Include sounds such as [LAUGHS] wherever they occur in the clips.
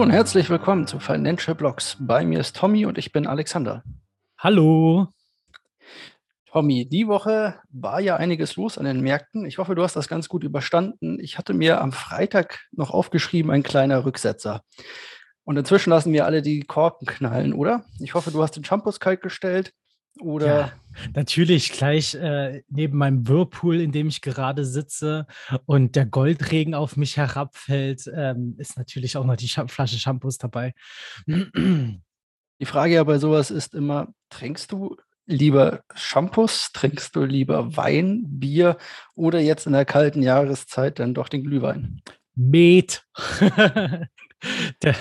Hallo und herzlich willkommen zu Financial Blogs. Bei mir ist Tommy und ich bin Alexander. Hallo. Tommy, die Woche war ja einiges los an den Märkten. Ich hoffe, du hast das ganz gut überstanden. Ich hatte mir am Freitag noch aufgeschrieben, ein kleiner Rücksetzer. Und inzwischen lassen wir alle die Korken knallen, oder? Ich hoffe, du hast den Shampoos kalt gestellt. Oder? Ja, natürlich gleich äh, neben meinem Whirlpool, in dem ich gerade sitze und der Goldregen auf mich herabfällt, ähm, ist natürlich auch noch die Sch Flasche Shampoos dabei. Die Frage ja bei sowas ist immer, trinkst du lieber Shampoos, trinkst du lieber Wein, Bier oder jetzt in der kalten Jahreszeit dann doch den Glühwein? Met. [LAUGHS] der,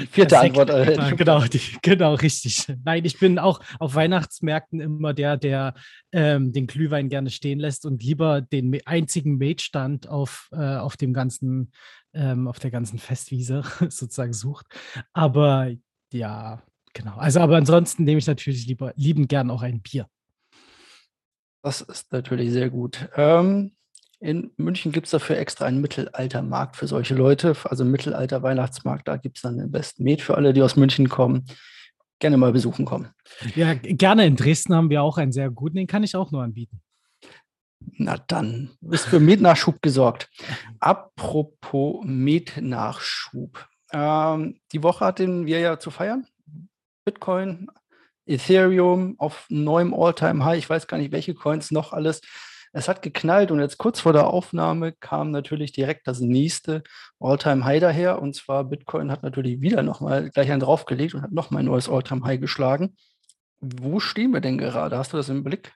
die vierte Antwort. Äh, genau, die, genau, richtig. Nein, ich bin auch auf Weihnachtsmärkten immer der, der ähm, den Glühwein gerne stehen lässt und lieber den einzigen Mate-Stand auf, äh, auf dem ganzen, ähm, auf der ganzen Festwiese [LAUGHS] sozusagen sucht. Aber ja, genau. Also, aber ansonsten nehme ich natürlich lieber lieben gern auch ein Bier. Das ist natürlich sehr gut. Ähm, in München gibt es dafür extra einen Mittelaltermarkt für solche Leute, also Mittelalter-Weihnachtsmarkt. Da gibt es dann den besten Met für alle, die aus München kommen. Gerne mal besuchen kommen. Ja, gerne. In Dresden haben wir auch einen sehr guten, den kann ich auch nur anbieten. Na dann, ist für Mietnachschub gesorgt. Apropos Mietnachschub. Ähm, die Woche hatten wir ja zu feiern. Bitcoin, Ethereum auf neuem All-Time-High. Ich weiß gar nicht, welche Coins noch alles es hat geknallt und jetzt kurz vor der Aufnahme kam natürlich direkt das nächste All-Time-High daher. Und zwar Bitcoin hat natürlich wieder nochmal gleich einen draufgelegt und hat nochmal ein neues All-Time-High geschlagen. Wo stehen wir denn gerade? Hast du das im Blick?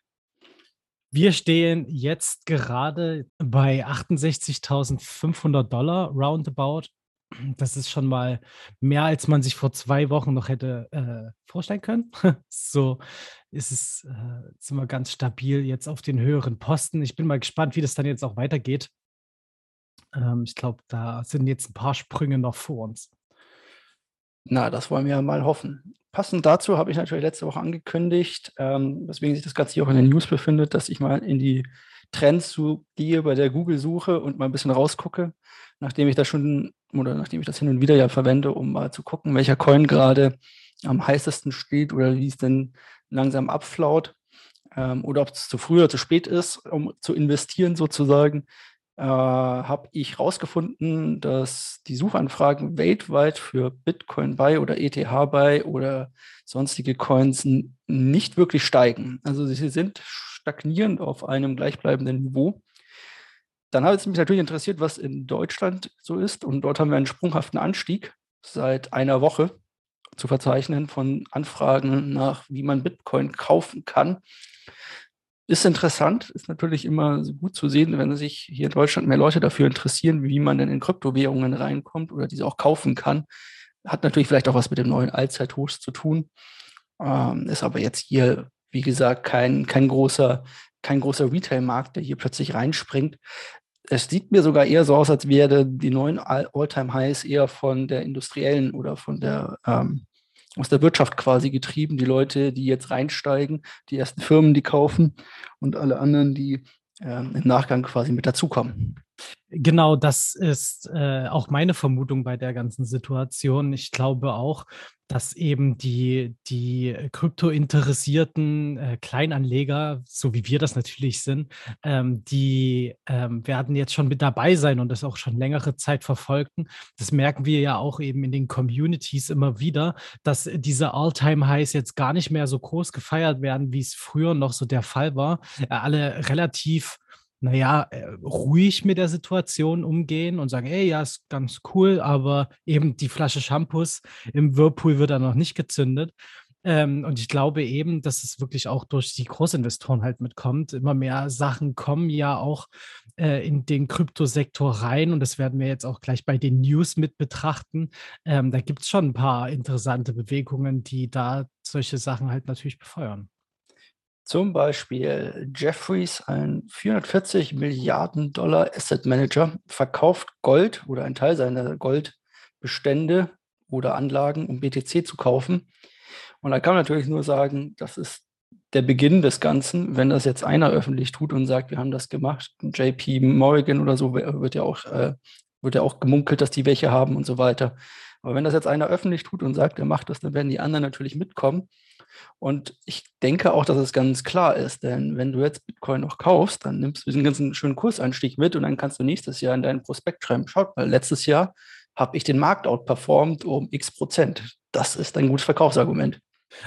Wir stehen jetzt gerade bei 68.500 Dollar roundabout das ist schon mal mehr, als man sich vor zwei Wochen noch hätte äh, vorstellen können. [LAUGHS] so ist es, äh, sind ganz stabil jetzt auf den höheren Posten. Ich bin mal gespannt, wie das dann jetzt auch weitergeht. Ähm, ich glaube, da sind jetzt ein paar Sprünge noch vor uns. Na, das wollen wir mal hoffen. Passend dazu habe ich natürlich letzte Woche angekündigt, ähm, weswegen sich das Ganze hier auch in den News befindet, dass ich mal in die Trends gehe bei der Google-Suche und mal ein bisschen rausgucke, nachdem ich das schon oder nachdem ich das hin und wieder ja verwende, um mal zu gucken, welcher Coin gerade am heißesten steht oder wie es denn langsam abflaut ähm, oder ob es zu früh oder zu spät ist, um zu investieren sozusagen, äh, habe ich herausgefunden, dass die Suchanfragen weltweit für Bitcoin Buy oder ETH Buy oder sonstige Coins nicht wirklich steigen. Also sie sind stagnierend auf einem gleichbleibenden Niveau. Dann hat es mich natürlich interessiert, was in Deutschland so ist. Und dort haben wir einen sprunghaften Anstieg seit einer Woche zu verzeichnen von Anfragen nach, wie man Bitcoin kaufen kann. Ist interessant, ist natürlich immer gut zu sehen, wenn sich hier in Deutschland mehr Leute dafür interessieren, wie man denn in Kryptowährungen reinkommt oder diese auch kaufen kann. Hat natürlich vielleicht auch was mit dem neuen Allzeithochs zu tun. Ähm, ist aber jetzt hier, wie gesagt, kein, kein großer, kein großer Retail-Markt, der hier plötzlich reinspringt es sieht mir sogar eher so aus, als wäre die neuen All-Time-Highs eher von der industriellen oder von der ähm, aus der Wirtschaft quasi getrieben. Die Leute, die jetzt reinsteigen, die ersten Firmen, die kaufen und alle anderen, die ähm, im Nachgang quasi mit dazukommen. Genau, das ist äh, auch meine Vermutung bei der ganzen Situation. Ich glaube auch, dass eben die, die kryptointeressierten äh, Kleinanleger, so wie wir das natürlich sind, ähm, die ähm, werden jetzt schon mit dabei sein und das auch schon längere Zeit verfolgen. Das merken wir ja auch eben in den Communities immer wieder, dass diese All-Time-Highs jetzt gar nicht mehr so groß gefeiert werden, wie es früher noch so der Fall war. Äh, alle relativ naja, äh, ruhig mit der Situation umgehen und sagen, ey, ja, ist ganz cool, aber eben die Flasche Shampoos im Whirlpool wird dann noch nicht gezündet. Ähm, und ich glaube eben, dass es wirklich auch durch die Großinvestoren halt mitkommt. Immer mehr Sachen kommen ja auch äh, in den Kryptosektor rein und das werden wir jetzt auch gleich bei den News mit betrachten. Ähm, da gibt es schon ein paar interessante Bewegungen, die da solche Sachen halt natürlich befeuern. Zum Beispiel Jeffries, ein 440 Milliarden Dollar Asset Manager, verkauft Gold oder einen Teil seiner Goldbestände oder Anlagen, um BTC zu kaufen. Und da kann man natürlich nur sagen, das ist der Beginn des Ganzen, wenn das jetzt einer öffentlich tut und sagt, wir haben das gemacht. JP Morgan oder so wird ja auch, äh, wird ja auch gemunkelt, dass die welche haben und so weiter. Aber wenn das jetzt einer öffentlich tut und sagt, er macht das, dann werden die anderen natürlich mitkommen. Und ich denke auch, dass es ganz klar ist, denn wenn du jetzt Bitcoin noch kaufst, dann nimmst du diesen ganzen schönen Kursanstieg mit und dann kannst du nächstes Jahr in deinen Prospekt schreiben, schaut mal, letztes Jahr habe ich den Markt outperformt um x Prozent. Das ist ein gutes Verkaufsargument.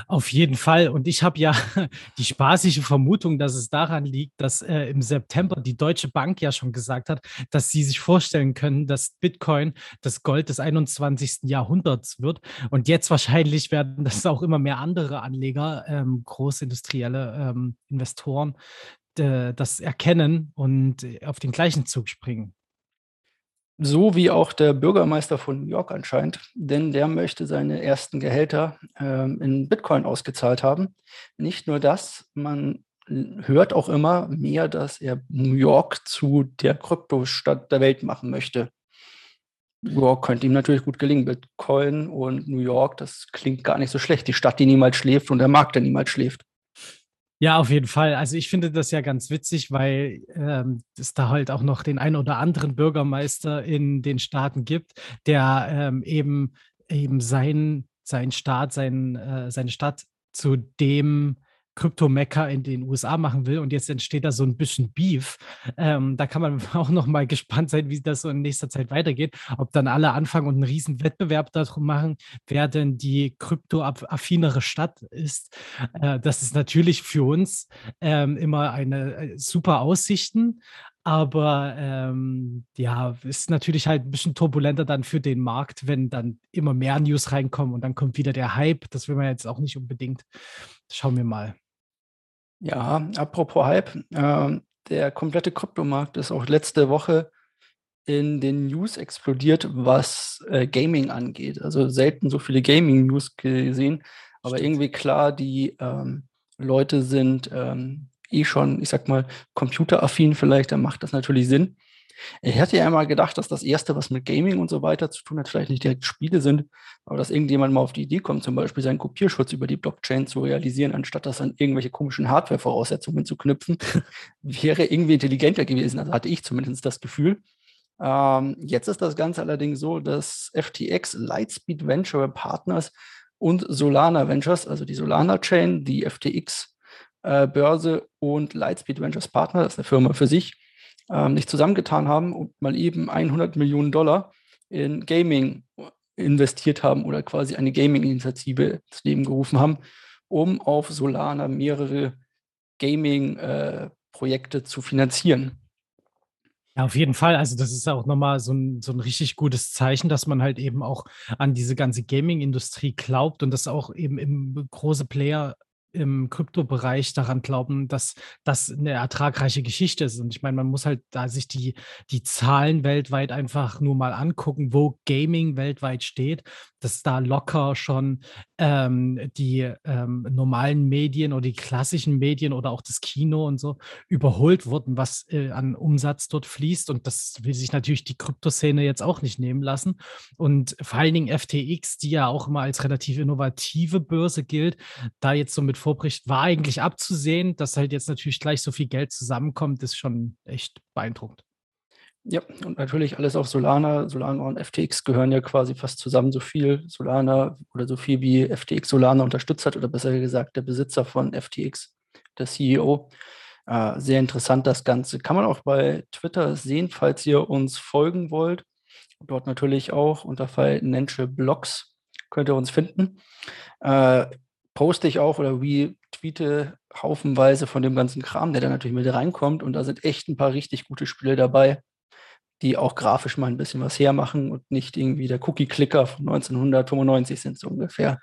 Auf jeden Fall. Und ich habe ja [LAUGHS] die spaßige Vermutung, dass es daran liegt, dass äh, im September die Deutsche Bank ja schon gesagt hat, dass sie sich vorstellen können, dass Bitcoin das Gold des 21. Jahrhunderts wird. Und jetzt wahrscheinlich werden das auch immer mehr andere Anleger, ähm, großindustrielle ähm, Investoren, das erkennen und auf den gleichen Zug springen. So wie auch der Bürgermeister von New York anscheinend, denn der möchte seine ersten Gehälter ähm, in Bitcoin ausgezahlt haben. Nicht nur das, man hört auch immer mehr, dass er New York zu der Kryptostadt der Welt machen möchte. New York könnte ihm natürlich gut gelingen. Bitcoin und New York, das klingt gar nicht so schlecht. Die Stadt, die niemals schläft und der Markt, der niemals schläft. Ja, auf jeden Fall. Also ich finde das ja ganz witzig, weil ähm, es da halt auch noch den ein oder anderen Bürgermeister in den Staaten gibt, der ähm, eben eben sein, sein Staat, sein, äh, seine Stadt zu dem Krypto-Mecker in den USA machen will und jetzt entsteht da so ein bisschen Beef. Ähm, da kann man [LAUGHS] auch noch mal gespannt sein, wie das so in nächster Zeit weitergeht. Ob dann alle anfangen und einen riesen Wettbewerb darum machen, wer denn die kryptoaffinere Stadt ist. Äh, das ist natürlich für uns ähm, immer eine äh, super Aussichten, aber ähm, ja, ist natürlich halt ein bisschen turbulenter dann für den Markt, wenn dann immer mehr News reinkommen und dann kommt wieder der Hype. Das will man jetzt auch nicht unbedingt. Schauen wir mal. Ja, apropos Hype, äh, der komplette Kryptomarkt ist auch letzte Woche in den News explodiert, was äh, Gaming angeht. Also selten so viele Gaming-News gesehen, aber irgendwie klar, die ähm, Leute sind ähm, eh schon, ich sag mal, computeraffin vielleicht, dann macht das natürlich Sinn. Ich hätte ja immer gedacht, dass das Erste, was mit Gaming und so weiter zu tun hat, vielleicht nicht direkt Spiele sind, aber dass irgendjemand mal auf die Idee kommt, zum Beispiel seinen Kopierschutz über die Blockchain zu realisieren, anstatt das an irgendwelche komischen Hardware-Voraussetzungen zu knüpfen, [LAUGHS] wäre irgendwie intelligenter gewesen. Also hatte ich zumindest das Gefühl. Ähm, jetzt ist das Ganze allerdings so, dass FTX, Lightspeed Venture Partners und Solana Ventures, also die Solana Chain, die FTX äh, Börse und Lightspeed Ventures Partner, das ist eine Firma für sich, ähm, sich zusammengetan haben und mal eben 100 Millionen Dollar in Gaming investiert haben oder quasi eine Gaming-Initiative ins Leben gerufen haben, um auf Solana mehrere Gaming-Projekte äh, zu finanzieren. Ja, auf jeden Fall. Also das ist auch nochmal so ein, so ein richtig gutes Zeichen, dass man halt eben auch an diese ganze Gaming-Industrie glaubt und dass auch eben im große Player im Kryptobereich daran glauben, dass das eine ertragreiche Geschichte ist. Und ich meine, man muss halt da sich die, die Zahlen weltweit einfach nur mal angucken, wo Gaming weltweit steht, dass da locker schon ähm, die ähm, normalen Medien oder die klassischen Medien oder auch das Kino und so überholt wurden, was äh, an Umsatz dort fließt. Und das will sich natürlich die Kryptoszene jetzt auch nicht nehmen lassen. Und vor allen Dingen FTX, die ja auch immer als relativ innovative Börse gilt, da jetzt so mit vorbricht, war eigentlich abzusehen, dass halt jetzt natürlich gleich so viel Geld zusammenkommt, ist schon echt beeindruckend. Ja, und natürlich alles auf Solana. Solana und FTX gehören ja quasi fast zusammen so viel. Solana oder so viel wie FTX Solana unterstützt hat, oder besser gesagt, der Besitzer von FTX, der CEO. Äh, sehr interessant das Ganze. Kann man auch bei Twitter sehen, falls ihr uns folgen wollt. Dort natürlich auch unter Financial Blogs könnt ihr uns finden. Äh, poste ich auch oder retweete haufenweise von dem ganzen Kram, der da natürlich mit reinkommt. Und da sind echt ein paar richtig gute Spiele dabei die auch grafisch mal ein bisschen was hermachen und nicht irgendwie der Cookie-Clicker von 1995 sind, so ungefähr.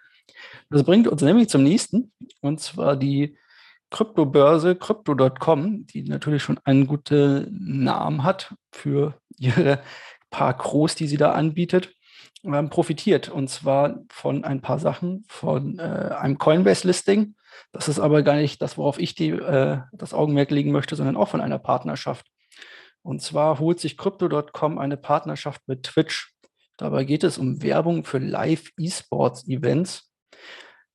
Das bringt uns nämlich zum nächsten, und zwar die Kryptobörse Crypto.com, die natürlich schon einen guten Namen hat für ihre paar Gros, die sie da anbietet, ähm, profitiert. Und zwar von ein paar Sachen, von äh, einem Coinbase-Listing. Das ist aber gar nicht das, worauf ich die, äh, das Augenmerk legen möchte, sondern auch von einer Partnerschaft. Und zwar holt sich Crypto.com eine Partnerschaft mit Twitch. Dabei geht es um Werbung für Live-E-Sports-Events,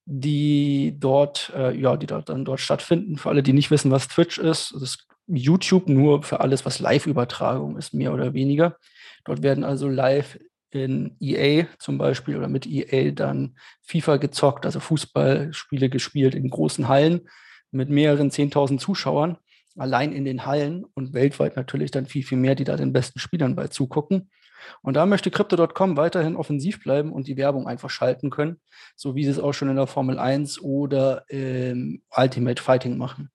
die dort, äh, ja, die dort dann dort stattfinden. Für alle, die nicht wissen, was Twitch ist, das ist YouTube nur für alles, was Live-Übertragung ist, mehr oder weniger. Dort werden also live in EA zum Beispiel oder mit EA dann FIFA gezockt, also Fußballspiele gespielt in großen Hallen mit mehreren 10.000 Zuschauern, allein in den Hallen und weltweit natürlich dann viel, viel mehr, die da den besten Spielern bei zugucken. Und da möchte Crypto.com weiterhin offensiv bleiben und die Werbung einfach schalten können, so wie sie es auch schon in der Formel 1 oder im Ultimate Fighting machen.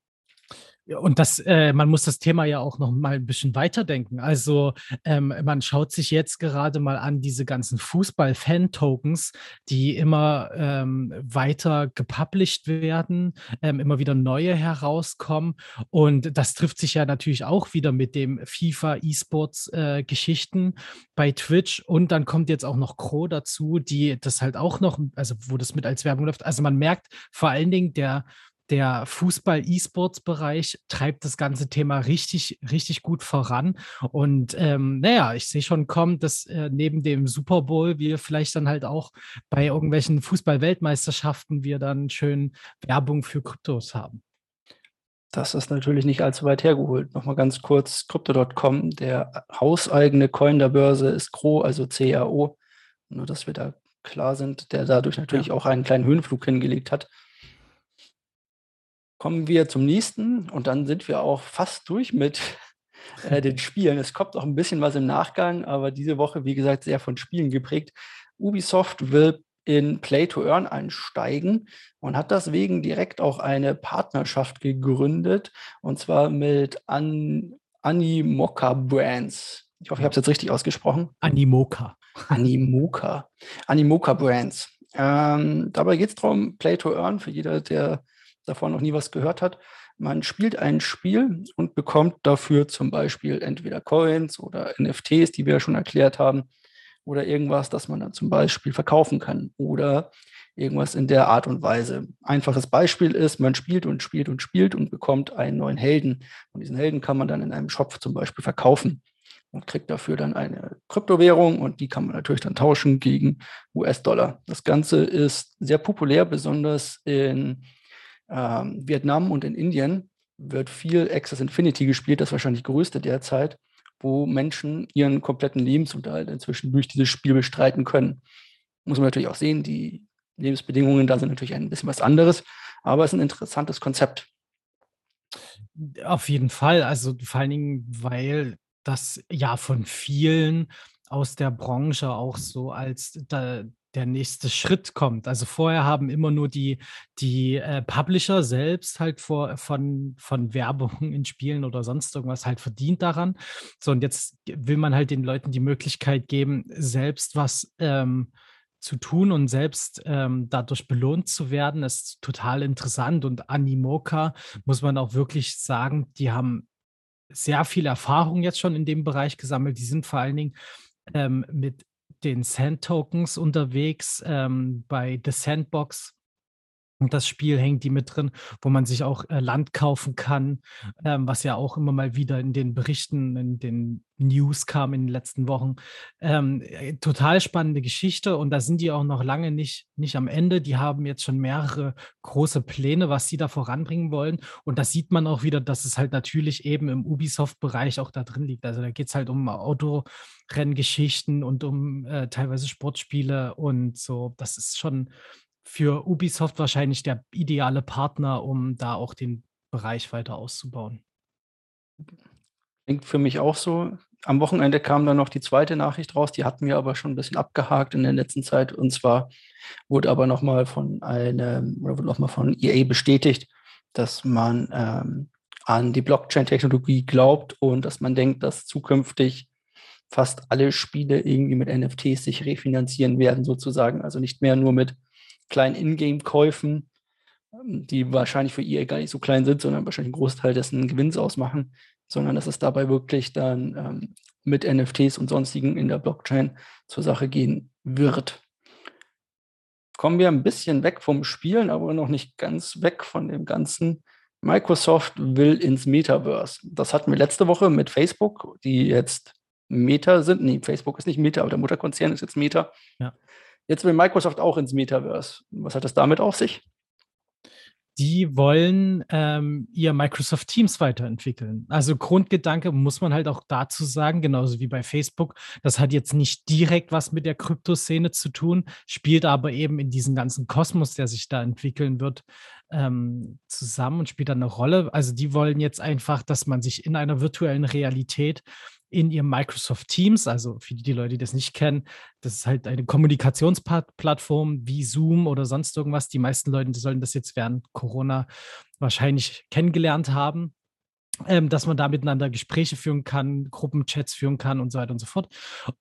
Und das, äh, man muss das Thema ja auch noch mal ein bisschen weiterdenken. Also ähm, man schaut sich jetzt gerade mal an diese ganzen Fußball-Fan-Tokens, die immer ähm, weiter gepublished werden, ähm, immer wieder neue herauskommen. Und das trifft sich ja natürlich auch wieder mit dem FIFA E-Sports-Geschichten äh, bei Twitch. Und dann kommt jetzt auch noch Crow dazu, die das halt auch noch, also wo das mit als Werbung läuft. Also man merkt vor allen Dingen der der Fußball-E-Sports-Bereich treibt das ganze Thema richtig, richtig gut voran. Und ähm, naja, ich sehe schon kommen, dass äh, neben dem Super Bowl wir vielleicht dann halt auch bei irgendwelchen Fußball-Weltmeisterschaften wir dann schön Werbung für Kryptos haben. Das ist natürlich nicht allzu weit hergeholt. Nochmal ganz kurz: Crypto.com, der hauseigene Coin der Börse ist CRO, also CRO. Nur, dass wir da klar sind, der dadurch natürlich ja. auch einen kleinen Höhenflug hingelegt hat kommen wir zum nächsten und dann sind wir auch fast durch mit [LAUGHS] äh, den Spielen. Es kommt auch ein bisschen was im Nachgang, aber diese Woche, wie gesagt, sehr von Spielen geprägt. Ubisoft will in Play to Earn einsteigen und hat deswegen direkt auch eine Partnerschaft gegründet und zwar mit An Animoca Brands. Ich hoffe, ich habe es jetzt richtig ausgesprochen. Animoca. Animoca. Animoca Brands. Ähm, dabei geht es darum, Play to Earn für jeder, der davon noch nie was gehört hat. Man spielt ein Spiel und bekommt dafür zum Beispiel entweder Coins oder NFTs, die wir ja schon erklärt haben, oder irgendwas, das man dann zum Beispiel verkaufen kann oder irgendwas in der Art und Weise. Einfaches Beispiel ist, man spielt und spielt und spielt und bekommt einen neuen Helden. Und diesen Helden kann man dann in einem Shop zum Beispiel verkaufen und kriegt dafür dann eine Kryptowährung und die kann man natürlich dann tauschen gegen US-Dollar. Das Ganze ist sehr populär, besonders in ähm, Vietnam und in Indien wird viel Access Infinity gespielt, das wahrscheinlich größte derzeit, wo Menschen ihren kompletten Lebensunterhalt inzwischen durch dieses Spiel bestreiten können. Muss man natürlich auch sehen, die Lebensbedingungen da sind natürlich ein bisschen was anderes, aber es ist ein interessantes Konzept. Auf jeden Fall, also vor allen Dingen, weil das ja von vielen aus der Branche auch so als da, der nächste Schritt kommt. Also vorher haben immer nur die, die äh, Publisher selbst halt vor, von, von Werbung in Spielen oder sonst irgendwas halt verdient daran. So, und jetzt will man halt den Leuten die Möglichkeit geben, selbst was ähm, zu tun und selbst ähm, dadurch belohnt zu werden, Das ist total interessant. Und Animoca, muss man auch wirklich sagen, die haben sehr viel Erfahrung jetzt schon in dem Bereich gesammelt. Die sind vor allen Dingen ähm, mit den Sand-Tokens unterwegs ähm, bei The Sandbox. Das Spiel hängt die mit drin, wo man sich auch äh, Land kaufen kann, ähm, was ja auch immer mal wieder in den Berichten, in den News kam in den letzten Wochen. Ähm, äh, total spannende Geschichte und da sind die auch noch lange nicht, nicht am Ende. Die haben jetzt schon mehrere große Pläne, was sie da voranbringen wollen. Und da sieht man auch wieder, dass es halt natürlich eben im Ubisoft-Bereich auch da drin liegt. Also da geht es halt um Autorenngeschichten und um äh, teilweise Sportspiele und so. Das ist schon für Ubisoft wahrscheinlich der ideale Partner, um da auch den Bereich weiter auszubauen. Klingt für mich auch so. Am Wochenende kam dann noch die zweite Nachricht raus, die hatten wir aber schon ein bisschen abgehakt in der letzten Zeit. Und zwar wurde aber nochmal von einem, oder wurde nochmal von EA bestätigt, dass man ähm, an die Blockchain-Technologie glaubt und dass man denkt, dass zukünftig fast alle Spiele irgendwie mit NFTs sich refinanzieren werden, sozusagen. Also nicht mehr nur mit kleinen Ingame-Käufen, die wahrscheinlich für EA gar nicht so klein sind, sondern wahrscheinlich einen Großteil dessen Gewinns ausmachen, sondern dass es dabei wirklich dann ähm, mit NFTs und sonstigen in der Blockchain zur Sache gehen wird. Kommen wir ein bisschen weg vom Spielen, aber noch nicht ganz weg von dem Ganzen. Microsoft will ins Metaverse. Das hatten wir letzte Woche mit Facebook, die jetzt Meta sind. Nee, Facebook ist nicht Meta, aber der Mutterkonzern ist jetzt Meta. Ja. Jetzt will Microsoft auch ins Metaverse. Was hat das damit auf sich? die wollen ähm, ihr Microsoft Teams weiterentwickeln. Also Grundgedanke muss man halt auch dazu sagen, genauso wie bei Facebook, das hat jetzt nicht direkt was mit der Kryptoszene zu tun, spielt aber eben in diesem ganzen Kosmos, der sich da entwickeln wird, ähm, zusammen und spielt dann eine Rolle. Also die wollen jetzt einfach, dass man sich in einer virtuellen Realität in ihrem Microsoft Teams, also für die Leute, die das nicht kennen, das ist halt eine Kommunikationsplattform wie Zoom oder sonst irgendwas. Die meisten Leute sollen das jetzt während Corona wahrscheinlich kennengelernt haben. Ähm, dass man da miteinander Gespräche führen kann, Gruppenchats führen kann und so weiter und so fort.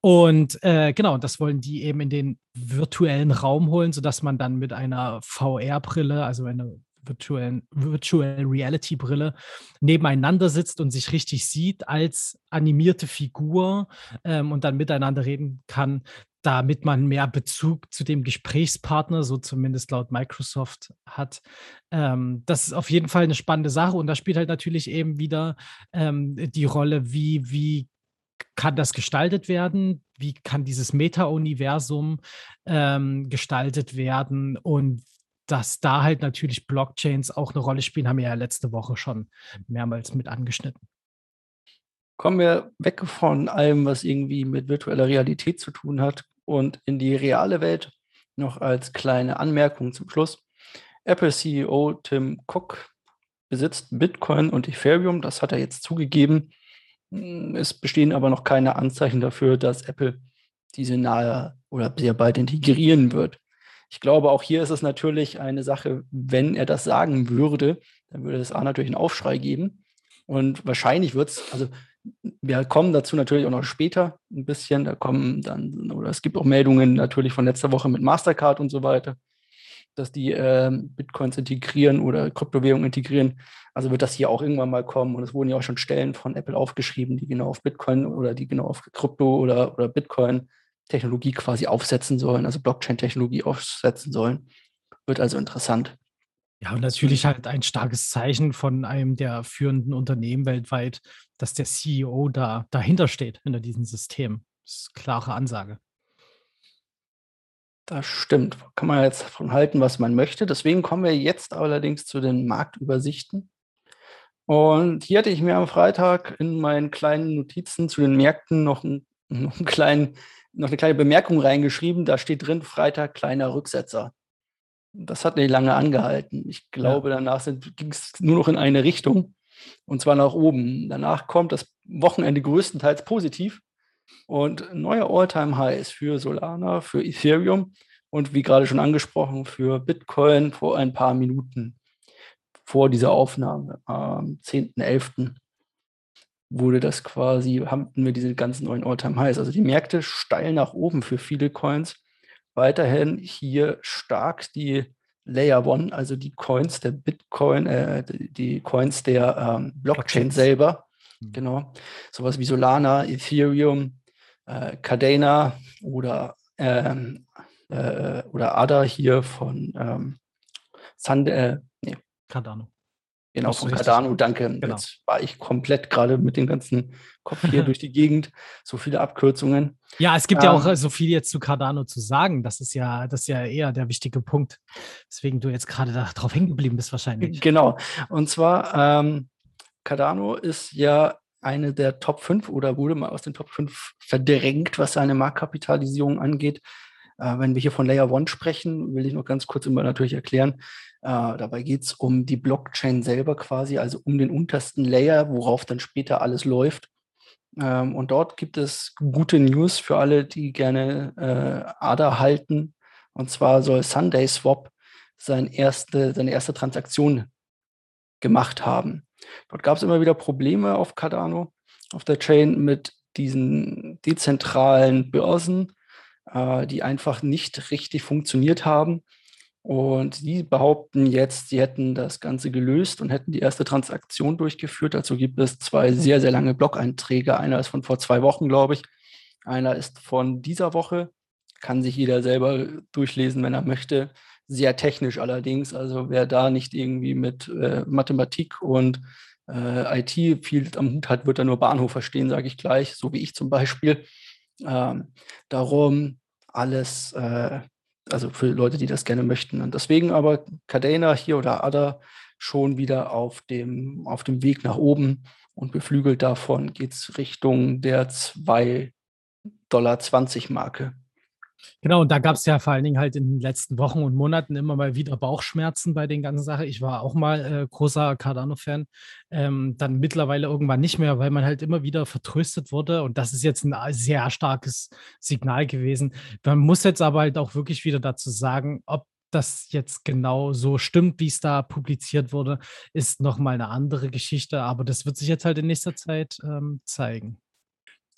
Und äh, genau, das wollen die eben in den virtuellen Raum holen, sodass man dann mit einer VR-Brille, also einer virtuellen Virtual Reality Brille nebeneinander sitzt und sich richtig sieht als animierte Figur ähm, und dann miteinander reden kann, damit man mehr Bezug zu dem Gesprächspartner, so zumindest laut Microsoft, hat. Ähm, das ist auf jeden Fall eine spannende Sache und da spielt halt natürlich eben wieder ähm, die Rolle, wie, wie kann das gestaltet werden? Wie kann dieses Meta-Universum ähm, gestaltet werden? Und dass da halt natürlich Blockchains auch eine Rolle spielen, haben wir ja letzte Woche schon mehrmals mit angeschnitten. Kommen wir weg von allem, was irgendwie mit virtueller Realität zu tun hat und in die reale Welt. Noch als kleine Anmerkung zum Schluss. Apple CEO Tim Cook besitzt Bitcoin und Ethereum. Das hat er jetzt zugegeben. Hm, es bestehen aber noch keine Anzeichen dafür, dass Apple diese nahe oder sehr bald integrieren wird. Ich glaube, auch hier ist es natürlich eine Sache, wenn er das sagen würde, dann würde es A natürlich einen Aufschrei geben. Und wahrscheinlich wird es, also wir kommen dazu natürlich auch noch später ein bisschen. Da kommen dann, oder es gibt auch Meldungen natürlich von letzter Woche mit Mastercard und so weiter, dass die äh, Bitcoins integrieren oder Kryptowährungen integrieren. Also wird das hier auch irgendwann mal kommen. Und es wurden ja auch schon Stellen von Apple aufgeschrieben, die genau auf Bitcoin oder die genau auf Krypto oder, oder Bitcoin Technologie quasi aufsetzen sollen, also Blockchain-Technologie aufsetzen sollen. Wird also interessant. Ja, und natürlich halt ein starkes Zeichen von einem der führenden Unternehmen weltweit, dass der CEO da dahinter steht hinter diesem System. Das ist eine klare Ansage. Das stimmt. Kann man jetzt davon halten, was man möchte. Deswegen kommen wir jetzt allerdings zu den Marktübersichten. Und hier hatte ich mir am Freitag in meinen kleinen Notizen zu den Märkten noch einen, noch einen kleinen noch eine kleine Bemerkung reingeschrieben. Da steht drin, Freitag kleiner Rücksetzer. Das hat nicht lange angehalten. Ich glaube, ja. danach ging es nur noch in eine Richtung und zwar nach oben. Danach kommt das Wochenende größtenteils positiv und neuer Alltime highs für Solana, für Ethereum und wie gerade schon angesprochen, für Bitcoin vor ein paar Minuten vor dieser Aufnahme am 10.11 wurde das quasi, haben wir diese ganzen neuen All-Time-Highs. Also die Märkte steil nach oben für viele Coins. Weiterhin hier stark die Layer One, also die Coins der Bitcoin, äh, die Coins der ähm, Blockchain okay. selber. Mhm. Genau. Sowas wie Solana, Ethereum, äh, Cardano oder, ähm, äh, oder ADA hier von ähm, Sand, äh, nee. Cardano. Genau, von Cardano, danke. Genau. Jetzt war ich komplett gerade mit dem ganzen Kopf hier durch die Gegend. So viele Abkürzungen. Ja, es gibt ähm, ja auch ähm, so viel jetzt zu Cardano zu sagen. Das ist ja, das ist ja eher der wichtige Punkt. Deswegen du jetzt gerade darauf hängen geblieben bist, wahrscheinlich. Genau. Und zwar, ähm, Cardano ist ja eine der Top 5 oder wurde mal aus den Top 5 verdrängt, was seine Marktkapitalisierung angeht. Äh, wenn wir hier von Layer One sprechen, will ich noch ganz kurz immer natürlich erklären. Äh, dabei geht es um die Blockchain selber quasi, also um den untersten Layer, worauf dann später alles läuft. Ähm, und dort gibt es gute News für alle, die gerne äh, ADA halten. Und zwar soll Sunday Swap sein erste, seine erste Transaktion gemacht haben. Dort gab es immer wieder Probleme auf Cardano, auf der Chain mit diesen dezentralen Börsen, äh, die einfach nicht richtig funktioniert haben. Und die behaupten jetzt, sie hätten das Ganze gelöst und hätten die erste Transaktion durchgeführt. Dazu gibt es zwei sehr, sehr lange Blog-Einträge. Einer ist von vor zwei Wochen, glaube ich. Einer ist von dieser Woche. Kann sich jeder selber durchlesen, wenn er möchte. Sehr technisch allerdings. Also wer da nicht irgendwie mit äh, Mathematik und äh, IT viel am Hut hat, wird da nur Bahnhof verstehen, sage ich gleich, so wie ich zum Beispiel. Ähm, darum alles äh, also für Leute, die das gerne möchten. Und deswegen aber Cadena hier oder Ada schon wieder auf dem, auf dem Weg nach oben und beflügelt davon geht es Richtung der 2,20 Dollar Marke. Genau, und da gab es ja vor allen Dingen halt in den letzten Wochen und Monaten immer mal wieder Bauchschmerzen bei den ganzen Sachen. Ich war auch mal äh, großer Cardano-Fan, ähm, dann mittlerweile irgendwann nicht mehr, weil man halt immer wieder vertröstet wurde. Und das ist jetzt ein sehr starkes Signal gewesen. Man muss jetzt aber halt auch wirklich wieder dazu sagen, ob das jetzt genau so stimmt, wie es da publiziert wurde, ist nochmal eine andere Geschichte. Aber das wird sich jetzt halt in nächster Zeit ähm, zeigen.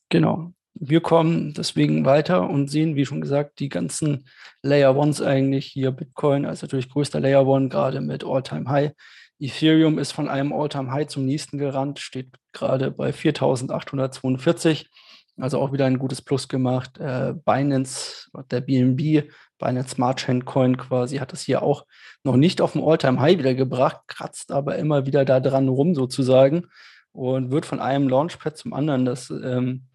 Genau wir kommen deswegen weiter und sehen, wie schon gesagt, die ganzen Layer Ones eigentlich hier. Bitcoin als natürlich größter Layer One, gerade mit All-Time High. Ethereum ist von einem All-Time High zum nächsten gerannt, steht gerade bei 4842. Also auch wieder ein gutes Plus gemacht. Äh, Binance, der BNB, Binance Smart Chain Coin quasi, hat das hier auch noch nicht auf dem All-Time High wieder gebracht, kratzt aber immer wieder da dran rum sozusagen und wird von einem Launchpad zum anderen das ähm,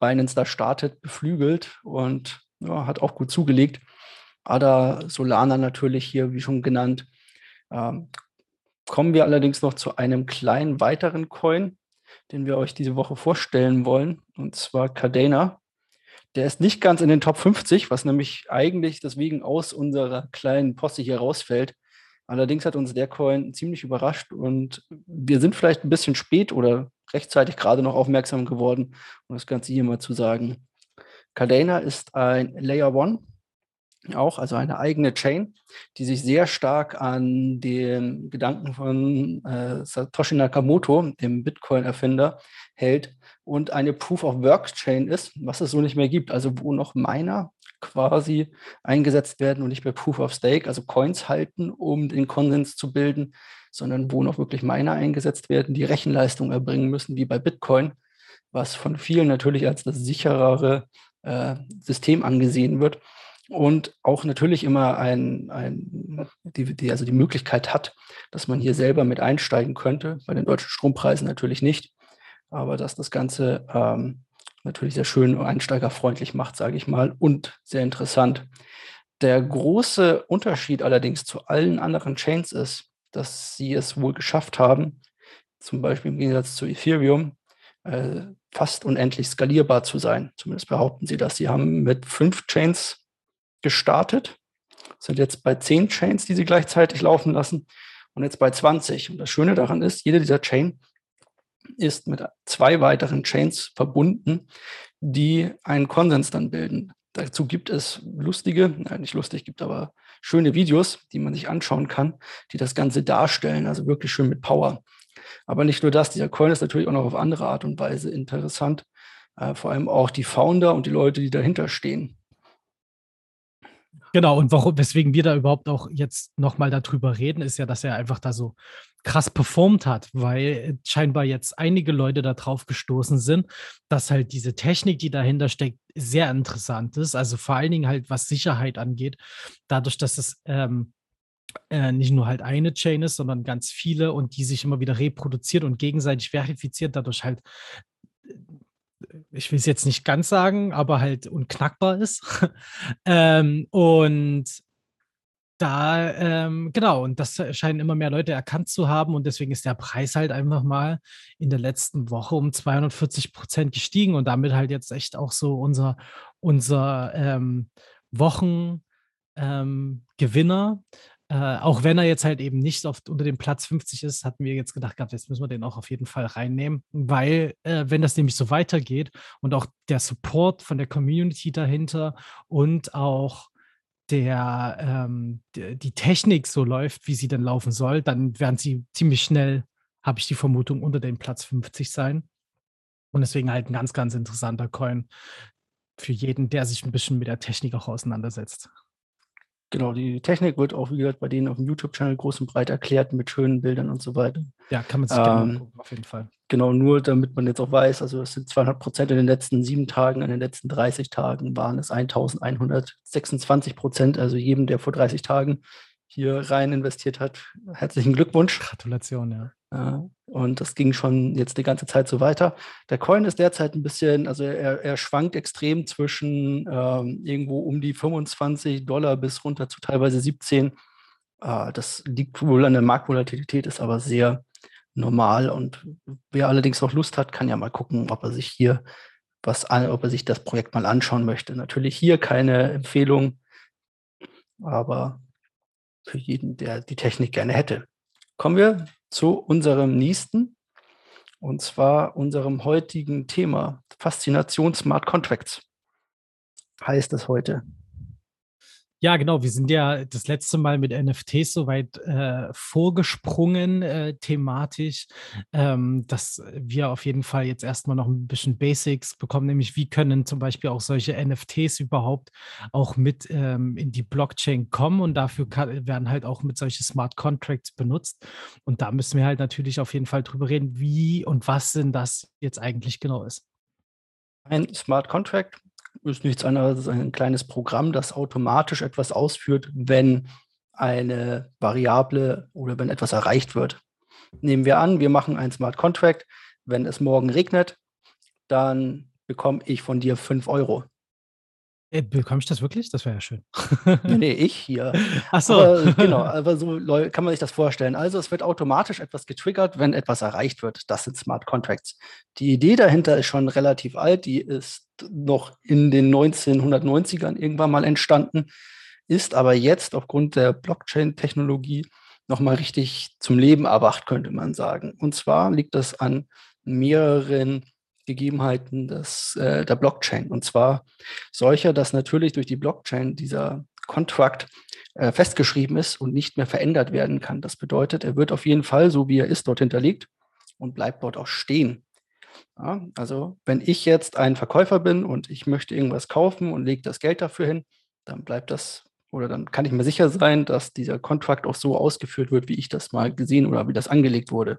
Binance da startet, beflügelt und ja, hat auch gut zugelegt. Ada Solana natürlich hier, wie schon genannt. Ähm, kommen wir allerdings noch zu einem kleinen weiteren Coin, den wir euch diese Woche vorstellen wollen, und zwar Cardena. Der ist nicht ganz in den Top 50, was nämlich eigentlich deswegen aus unserer kleinen Posse hier rausfällt. Allerdings hat uns der Coin ziemlich überrascht und wir sind vielleicht ein bisschen spät oder rechtzeitig gerade noch aufmerksam geworden, um das Ganze hier mal zu sagen. Cardano ist ein Layer One, auch, also eine eigene Chain, die sich sehr stark an den Gedanken von äh, Satoshi Nakamoto, dem Bitcoin-Erfinder, hält und eine Proof-of-Work-Chain ist, was es so nicht mehr gibt. Also wo noch Miner quasi eingesetzt werden und nicht mehr Proof of Stake, also Coins halten, um den Konsens zu bilden, sondern wo noch wirklich Miner eingesetzt werden, die Rechenleistung erbringen müssen, wie bei Bitcoin, was von vielen natürlich als das sicherere äh, System angesehen wird und auch natürlich immer ein, ein die, die, also die Möglichkeit hat, dass man hier selber mit einsteigen könnte, bei den deutschen Strompreisen natürlich nicht, aber dass das Ganze ähm, natürlich sehr schön einsteigerfreundlich macht, sage ich mal, und sehr interessant. Der große Unterschied allerdings zu allen anderen Chains ist, dass sie es wohl geschafft haben, zum Beispiel im Gegensatz zu Ethereum, äh, fast unendlich skalierbar zu sein. Zumindest behaupten sie das. Sie haben mit fünf Chains gestartet, sind jetzt bei zehn Chains, die sie gleichzeitig laufen lassen und jetzt bei 20. Und das Schöne daran ist, jede dieser Chain ist mit zwei weiteren Chains verbunden, die einen Konsens dann bilden. Dazu gibt es lustige, nein, nicht lustig, gibt aber schöne Videos, die man sich anschauen kann, die das Ganze darstellen, also wirklich schön mit Power. Aber nicht nur das, dieser Coin ist natürlich auch noch auf andere Art und Weise interessant. Äh, vor allem auch die Founder und die Leute, die dahinter stehen. Genau, und warum, weswegen wir da überhaupt auch jetzt nochmal darüber reden, ist ja, dass er einfach da so krass performt hat, weil scheinbar jetzt einige Leute da drauf gestoßen sind, dass halt diese Technik, die dahinter steckt, sehr interessant ist. Also vor allen Dingen halt, was Sicherheit angeht, dadurch, dass es ähm, äh, nicht nur halt eine Chain ist, sondern ganz viele und die sich immer wieder reproduziert und gegenseitig verifiziert, dadurch halt ich will es jetzt nicht ganz sagen, aber halt unknackbar ist. [LAUGHS] ähm, und da, ähm, genau, und das scheinen immer mehr Leute erkannt zu haben und deswegen ist der Preis halt einfach mal in der letzten Woche um 240 Prozent gestiegen und damit halt jetzt echt auch so unser, unser ähm, Wochengewinner. Äh, auch wenn er jetzt halt eben nicht oft unter dem Platz 50 ist, hatten wir jetzt gedacht jetzt müssen wir den auch auf jeden Fall reinnehmen, weil äh, wenn das nämlich so weitergeht und auch der Support von der Community dahinter und auch der, ähm, die, Technik so läuft, wie sie denn laufen soll, dann werden sie ziemlich schnell, habe ich die Vermutung, unter dem Platz 50 sein. Und deswegen halt ein ganz, ganz interessanter Coin für jeden, der sich ein bisschen mit der Technik auch auseinandersetzt. Genau, die Technik wird auch, wie gesagt, bei denen auf dem YouTube-Channel groß und breit erklärt mit schönen Bildern und so weiter. Ja, kann man sich ähm, gerne angucken, auf jeden Fall. Genau, nur damit man jetzt auch weiß, also es sind 200 Prozent in den letzten sieben Tagen, in den letzten 30 Tagen waren es 1126 Prozent. Also jedem, der vor 30 Tagen hier rein investiert hat, herzlichen Glückwunsch. Gratulation, ja. Und das ging schon jetzt die ganze Zeit so weiter. Der Coin ist derzeit ein bisschen, also er, er schwankt extrem zwischen ähm, irgendwo um die 25 Dollar bis runter zu teilweise 17. Äh, das liegt wohl an der Marktvolatilität, ist aber sehr normal. Und wer allerdings noch Lust hat, kann ja mal gucken, ob er sich hier was an, ob er sich das Projekt mal anschauen möchte. Natürlich hier keine Empfehlung, aber für jeden, der die Technik gerne hätte. Kommen wir zu unserem nächsten, und zwar unserem heutigen Thema, Faszination Smart Contracts heißt es heute. Ja, genau. Wir sind ja das letzte Mal mit NFTs soweit äh, vorgesprungen, äh, thematisch, ähm, dass wir auf jeden Fall jetzt erstmal noch ein bisschen Basics bekommen, nämlich wie können zum Beispiel auch solche NFTs überhaupt auch mit ähm, in die Blockchain kommen und dafür kann, werden halt auch mit solchen Smart Contracts benutzt. Und da müssen wir halt natürlich auf jeden Fall drüber reden, wie und was denn das jetzt eigentlich genau ist. Ein Smart Contract ist nichts anderes als ein kleines Programm, das automatisch etwas ausführt, wenn eine Variable oder wenn etwas erreicht wird. Nehmen wir an, wir machen ein Smart Contract. Wenn es morgen regnet, dann bekomme ich von dir 5 Euro. Äh, bekomme ich das wirklich? Das wäre ja schön. nee, [LAUGHS] nee, ich hier. [LAUGHS] Ach so. Aber, genau, [LAUGHS] aber so kann man sich das vorstellen. Also es wird automatisch etwas getriggert, wenn etwas erreicht wird. Das sind Smart Contracts. Die Idee dahinter ist schon relativ alt. Die ist noch in den 1990ern irgendwann mal entstanden, ist aber jetzt aufgrund der Blockchain-Technologie nochmal richtig zum Leben erwacht, könnte man sagen. Und zwar liegt das an mehreren Gegebenheiten des, äh, der Blockchain. Und zwar solcher, dass natürlich durch die Blockchain dieser Contract äh, festgeschrieben ist und nicht mehr verändert werden kann. Das bedeutet, er wird auf jeden Fall, so wie er ist, dort hinterlegt und bleibt dort auch stehen. Ja, also wenn ich jetzt ein Verkäufer bin und ich möchte irgendwas kaufen und lege das Geld dafür hin, dann bleibt das oder dann kann ich mir sicher sein, dass dieser Contract auch so ausgeführt wird, wie ich das mal gesehen oder wie das angelegt wurde.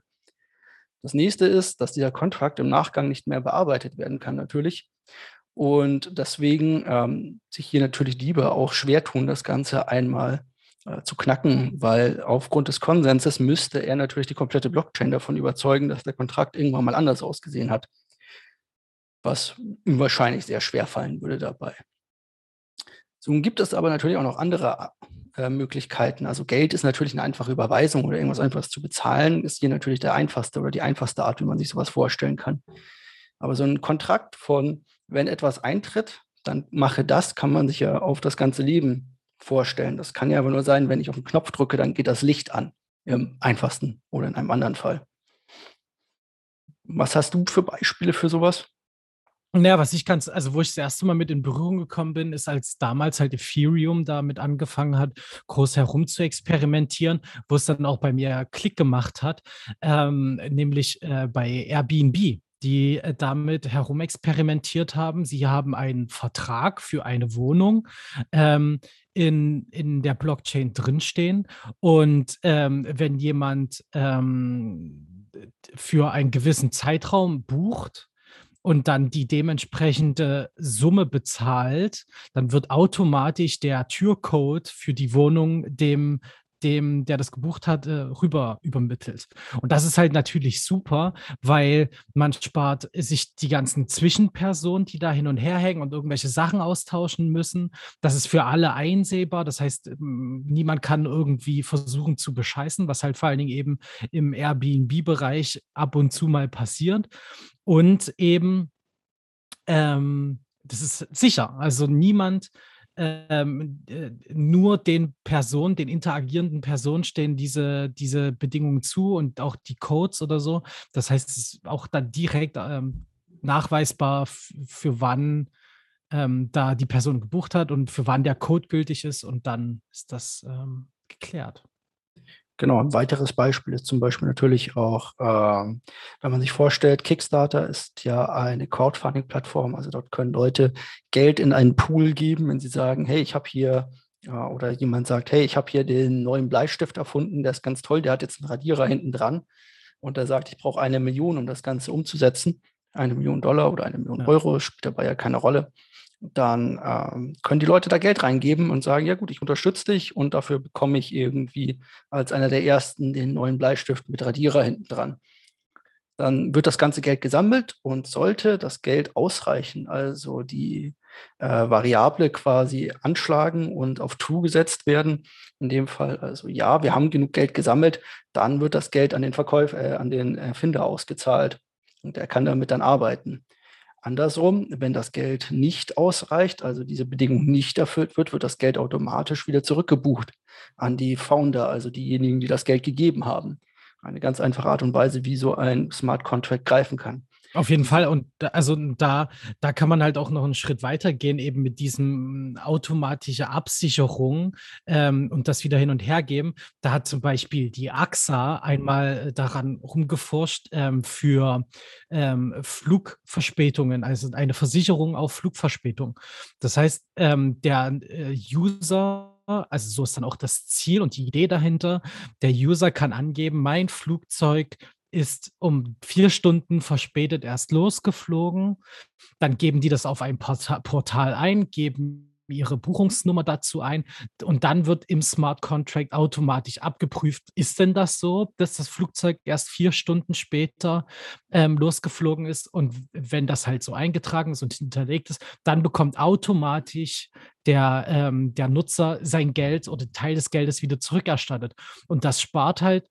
Das nächste ist, dass dieser Kontrakt im Nachgang nicht mehr bearbeitet werden kann, natürlich. Und deswegen ähm, sich hier natürlich lieber auch schwer tun, das Ganze einmal äh, zu knacken, weil aufgrund des Konsenses müsste er natürlich die komplette Blockchain davon überzeugen, dass der Kontrakt irgendwann mal anders ausgesehen hat. Was ihm wahrscheinlich sehr schwer fallen würde dabei. So gibt es aber natürlich auch noch andere Möglichkeiten. Also Geld ist natürlich eine einfache Überweisung oder irgendwas einfaches zu bezahlen, ist hier natürlich der einfachste oder die einfachste Art, wie man sich sowas vorstellen kann. Aber so ein Kontrakt von, wenn etwas eintritt, dann mache das, kann man sich ja auf das ganze Leben vorstellen. Das kann ja aber nur sein, wenn ich auf den Knopf drücke, dann geht das Licht an. Im einfachsten oder in einem anderen Fall. Was hast du für Beispiele für sowas? Naja, was ich ganz, also wo ich das erste Mal mit in Berührung gekommen bin, ist, als damals halt Ethereum damit angefangen hat, groß herum zu experimentieren, wo es dann auch bei mir Klick gemacht hat, ähm, nämlich äh, bei Airbnb die äh, damit herumexperimentiert haben. Sie haben einen Vertrag für eine Wohnung ähm, in, in der Blockchain drinstehen. Und ähm, wenn jemand ähm, für einen gewissen Zeitraum bucht, und dann die dementsprechende Summe bezahlt, dann wird automatisch der Türcode für die Wohnung dem dem, der das gebucht hat, äh, rüber übermittelt. Und das ist halt natürlich super, weil man spart sich die ganzen Zwischenpersonen, die da hin und her hängen und irgendwelche Sachen austauschen müssen. Das ist für alle einsehbar. Das heißt, niemand kann irgendwie versuchen zu bescheißen, was halt vor allen Dingen eben im Airbnb-Bereich ab und zu mal passiert. Und eben, ähm, das ist sicher. Also niemand, ähm, äh, nur den Personen, den interagierenden Personen stehen diese, diese Bedingungen zu und auch die Codes oder so. Das heißt, es ist auch dann direkt ähm, nachweisbar, für wann ähm, da die Person gebucht hat und für wann der Code gültig ist und dann ist das ähm, geklärt. Genau, ein weiteres Beispiel ist zum Beispiel natürlich auch, ähm, wenn man sich vorstellt, Kickstarter ist ja eine Crowdfunding-Plattform, also dort können Leute Geld in einen Pool geben, wenn sie sagen, hey, ich habe hier, äh, oder jemand sagt, hey, ich habe hier den neuen Bleistift erfunden, der ist ganz toll, der hat jetzt einen Radierer hinten dran und der sagt, ich brauche eine Million, um das Ganze umzusetzen. eine Million Dollar oder eine Million ja. Euro, spielt dabei ja keine Rolle, dann ähm, können die Leute da Geld reingeben und sagen, ja gut, ich unterstütze dich und dafür bekomme ich irgendwie als einer der ersten den neuen Bleistift mit Radierer hinten dran. Dann wird das ganze Geld gesammelt und sollte das Geld ausreichen, also die äh, Variable quasi anschlagen und auf True gesetzt werden. In dem Fall also ja, wir haben genug Geld gesammelt, dann wird das Geld an den Verkäufer, äh, an den Erfinder ausgezahlt und er kann damit dann arbeiten. Andersrum, wenn das Geld nicht ausreicht, also diese Bedingung nicht erfüllt wird, wird das Geld automatisch wieder zurückgebucht an die Founder, also diejenigen, die das Geld gegeben haben. Eine ganz einfache Art und Weise, wie so ein Smart Contract greifen kann. Auf jeden Fall. Und da, also da, da kann man halt auch noch einen Schritt weiter gehen, eben mit diesem automatische Absicherung ähm, und das wieder hin und her geben. Da hat zum Beispiel die AXA einmal daran rumgeforscht ähm, für ähm, Flugverspätungen, also eine Versicherung auf Flugverspätung. Das heißt, ähm, der äh, User also so ist dann auch das Ziel und die Idee dahinter. Der User kann angeben, mein Flugzeug ist um vier Stunden verspätet erst losgeflogen. Dann geben die das auf ein Portal ein, geben ihre Buchungsnummer dazu ein und dann wird im Smart Contract automatisch abgeprüft, ist denn das so, dass das Flugzeug erst vier Stunden später ähm, losgeflogen ist und wenn das halt so eingetragen ist und hinterlegt ist, dann bekommt automatisch der, ähm, der Nutzer sein Geld oder Teil des Geldes wieder zurückerstattet und das spart halt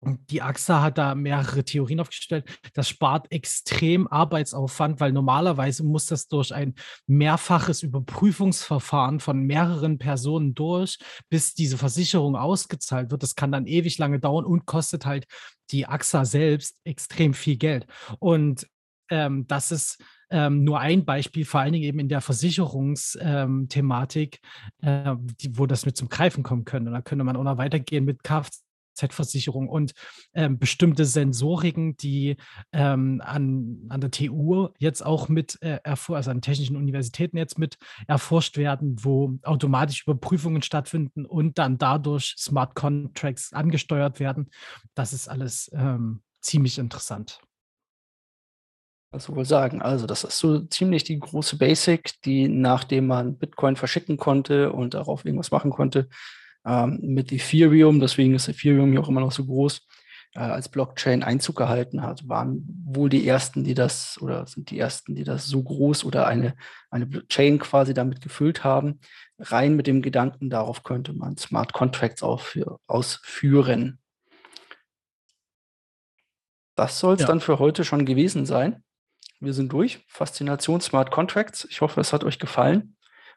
die AXA hat da mehrere Theorien aufgestellt. Das spart extrem Arbeitsaufwand, weil normalerweise muss das durch ein mehrfaches Überprüfungsverfahren von mehreren Personen durch, bis diese Versicherung ausgezahlt wird. Das kann dann ewig lange dauern und kostet halt die AXA selbst extrem viel Geld. Und ähm, das ist ähm, nur ein Beispiel, vor allen Dingen eben in der Versicherungsthematik, ähm, äh, wo das mit zum Greifen kommen könnte. Und da könnte man auch noch weitergehen mit Kfz Kfz-Versicherung und ähm, bestimmte Sensoriken, die ähm, an, an der TU jetzt auch mit äh, also an technischen Universitäten jetzt mit erforscht werden, wo automatisch Überprüfungen stattfinden und dann dadurch Smart Contracts angesteuert werden. Das ist alles ähm, ziemlich interessant. Also wohl sagen. Also das ist so ziemlich die große Basic, die nachdem man Bitcoin verschicken konnte und darauf irgendwas machen konnte, ähm, mit Ethereum, deswegen ist Ethereum ja auch immer noch so groß, äh, als Blockchain Einzug gehalten hat, waren wohl die ersten, die das oder sind die ersten, die das so groß oder eine, eine Chain quasi damit gefüllt haben. Rein mit dem Gedanken, darauf könnte man Smart Contracts ausführen. Das soll es ja. dann für heute schon gewesen sein. Wir sind durch. Faszination Smart Contracts. Ich hoffe, es hat euch gefallen.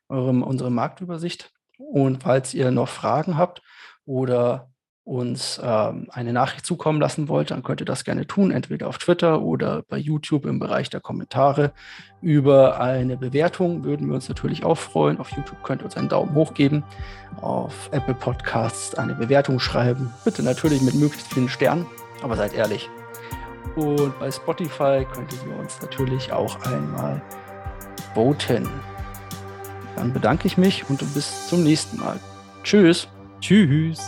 Eure, unsere Marktübersicht. Und falls ihr noch Fragen habt oder uns ähm, eine Nachricht zukommen lassen wollt, dann könnt ihr das gerne tun, entweder auf Twitter oder bei YouTube im Bereich der Kommentare. Über eine Bewertung würden wir uns natürlich auch freuen. Auf YouTube könnt ihr uns einen Daumen hoch geben, auf Apple Podcasts eine Bewertung schreiben. Bitte natürlich mit möglichst vielen Sternen, aber seid ehrlich. Und bei Spotify könnt ihr uns natürlich auch einmal voten. Dann bedanke ich mich und bis zum nächsten Mal. Tschüss. Tschüss.